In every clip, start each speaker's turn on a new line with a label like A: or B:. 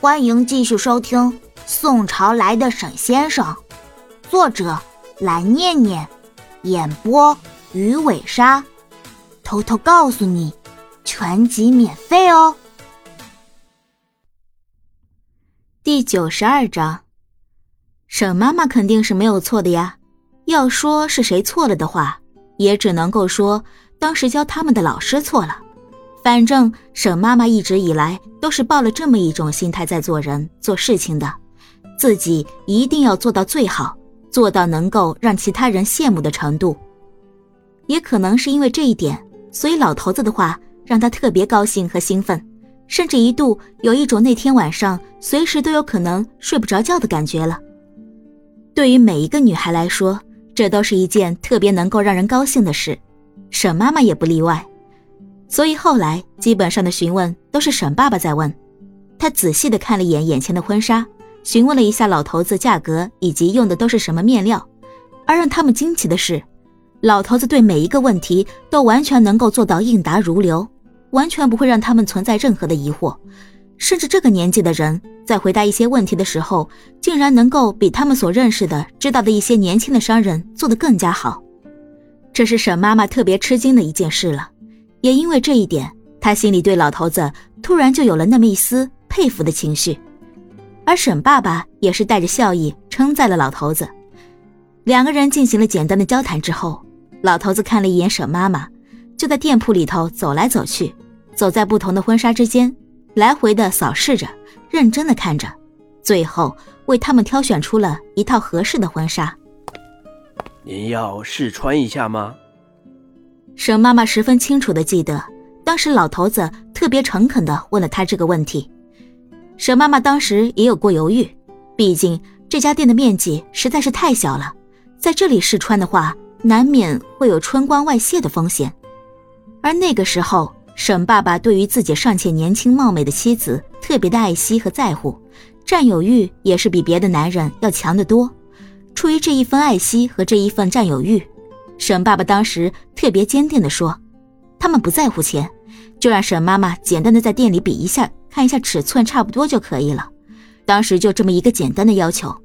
A: 欢迎继续收听《宋朝来的沈先生》，作者蓝念念，演播鱼尾鲨。偷偷告诉你，全集免费哦。
B: 第九十二章，沈妈妈肯定是没有错的呀。要说是谁错了的话，也只能够说当时教他们的老师错了。反正沈妈妈一直以来都是抱了这么一种心态在做人做事情的，自己一定要做到最好，做到能够让其他人羡慕的程度。也可能是因为这一点，所以老头子的话让他特别高兴和兴奋，甚至一度有一种那天晚上随时都有可能睡不着觉的感觉了。对于每一个女孩来说，这都是一件特别能够让人高兴的事，沈妈妈也不例外。所以后来基本上的询问都是沈爸爸在问，他仔细的看了一眼眼前的婚纱，询问了一下老头子价格以及用的都是什么面料。而让他们惊奇的是，老头子对每一个问题都完全能够做到应答如流，完全不会让他们存在任何的疑惑。甚至这个年纪的人在回答一些问题的时候，竟然能够比他们所认识的、知道的一些年轻的商人做得更加好。这是沈妈妈特别吃惊的一件事了。也因为这一点，他心里对老头子突然就有了那么一丝佩服的情绪，而沈爸爸也是带着笑意称赞了老头子。两个人进行了简单的交谈之后，老头子看了一眼沈妈妈，就在店铺里头走来走去，走在不同的婚纱之间，来回的扫视着，认真的看着，最后为他们挑选出了一套合适的婚纱。
C: 您要试穿一下吗？
B: 沈妈妈十分清楚的记得，当时老头子特别诚恳的问了她这个问题。沈妈妈当时也有过犹豫，毕竟这家店的面积实在是太小了，在这里试穿的话，难免会有春光外泄的风险。而那个时候，沈爸爸对于自己尚且年轻貌美的妻子特别的爱惜和在乎，占有欲也是比别的男人要强得多。出于这一份爱惜和这一份占有欲。沈爸爸当时特别坚定地说：“他们不在乎钱，就让沈妈妈简单的在店里比一下，看一下尺寸差不多就可以了。当时就这么一个简单的要求。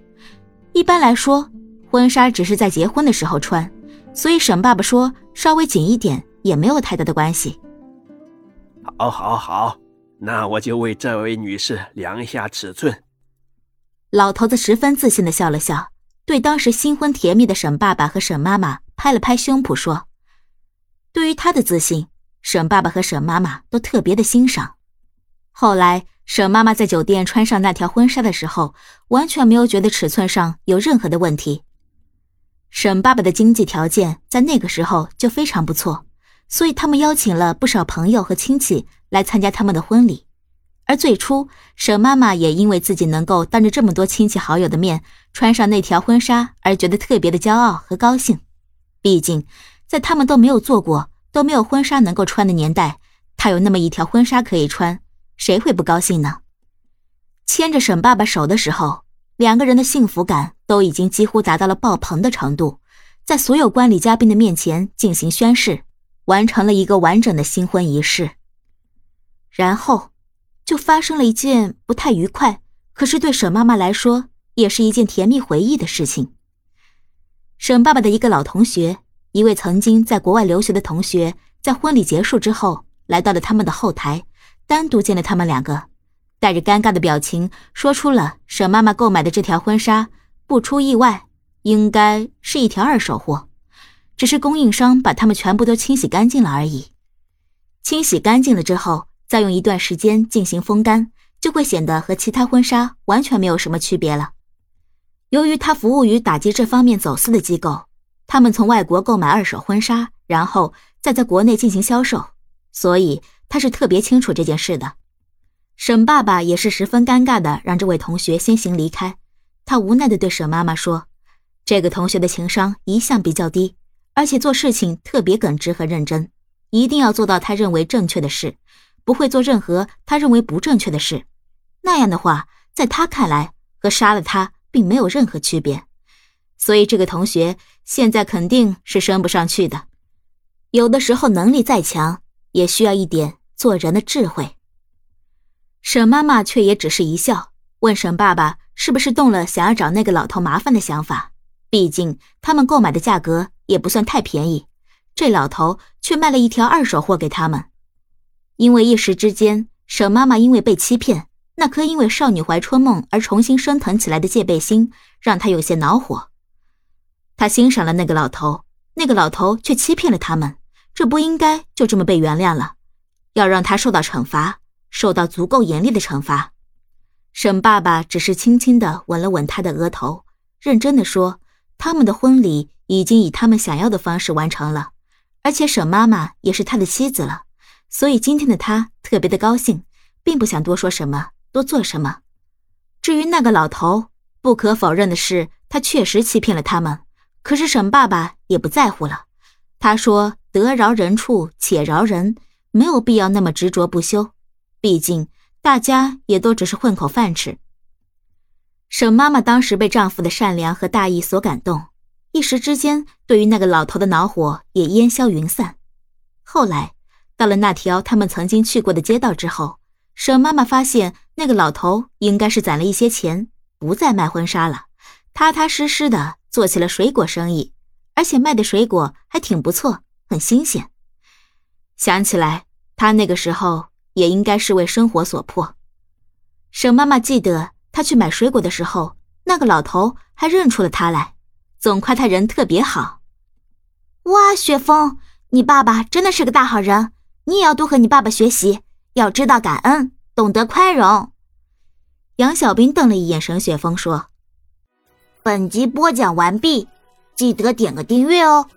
B: 一般来说，婚纱只是在结婚的时候穿，所以沈爸爸说稍微紧一点也没有太大的关系。”
C: 好，好，好，那我就为这位女士量一下尺寸。
B: 老头子十分自信的笑了笑，对当时新婚甜蜜的沈爸爸和沈妈妈。拍了拍胸脯说：“对于他的自信，沈爸爸和沈妈妈都特别的欣赏。后来，沈妈妈在酒店穿上那条婚纱的时候，完全没有觉得尺寸上有任何的问题。沈爸爸的经济条件在那个时候就非常不错，所以他们邀请了不少朋友和亲戚来参加他们的婚礼。而最初，沈妈妈也因为自己能够当着这么多亲戚好友的面穿上那条婚纱而觉得特别的骄傲和高兴。”毕竟，在他们都没有做过、都没有婚纱能够穿的年代，他有那么一条婚纱可以穿，谁会不高兴呢？牵着沈爸爸手的时候，两个人的幸福感都已经几乎达到了爆棚的程度，在所有观礼嘉宾的面前进行宣誓，完成了一个完整的新婚仪式。然后，就发生了一件不太愉快，可是对沈妈妈来说，也是一件甜蜜回忆的事情。沈爸爸的一个老同学，一位曾经在国外留学的同学，在婚礼结束之后，来到了他们的后台，单独见了他们两个，带着尴尬的表情，说出了沈妈妈购买的这条婚纱，不出意外，应该是一条二手货，只是供应商把它们全部都清洗干净了而已。清洗干净了之后，再用一段时间进行风干，就会显得和其他婚纱完全没有什么区别了。由于他服务于打击这方面走私的机构，他们从外国购买二手婚纱，然后再在国内进行销售，所以他是特别清楚这件事的。沈爸爸也是十分尴尬的，让这位同学先行离开。他无奈的对沈妈妈说：“这个同学的情商一向比较低，而且做事情特别耿直和认真，一定要做到他认为正确的事，不会做任何他认为不正确的事。那样的话，在他看来，和杀了他。”并没有任何区别，所以这个同学现在肯定是升不上去的。有的时候能力再强，也需要一点做人的智慧。沈妈妈却也只是一笑，问沈爸爸是不是动了想要找那个老头麻烦的想法。毕竟他们购买的价格也不算太便宜，这老头却卖了一条二手货给他们。因为一时之间，沈妈妈因为被欺骗，那颗因为少女怀春梦而重新升腾起来的戒备心，让他有些恼火。他欣赏了那个老头，那个老头却欺骗了他们，这不应该就这么被原谅了，要让他受到惩罚，受到足够严厉的惩罚。沈爸爸只是轻轻的吻了吻他的额头，认真的说。他们的婚礼已经以他们想要的方式完成了，而且沈妈妈也是他的妻子了，所以今天的他特别的高兴，并不想多说什么，多做什么。至于那个老头，不可否认的是，他确实欺骗了他们，可是沈爸爸也不在乎了。他说：“得饶人处且饶人，没有必要那么执着不休，毕竟大家也都只是混口饭吃。”沈妈妈当时被丈夫的善良和大义所感动，一时之间对于那个老头的恼火也烟消云散。后来到了那条他们曾经去过的街道之后，沈妈妈发现那个老头应该是攒了一些钱，不再卖婚纱了，踏踏实实的做起了水果生意，而且卖的水果还挺不错，很新鲜。想起来，他那个时候也应该是为生活所迫。沈妈妈记得。他去买水果的时候，那个老头还认出了他来，总夸他人特别好。
A: 哇，雪峰，你爸爸真的是个大好人，你也要多和你爸爸学习，要知道感恩，懂得宽容。
B: 杨小兵瞪了一眼沈雪峰，说：“
A: 本集播讲完毕，记得点个订阅哦。”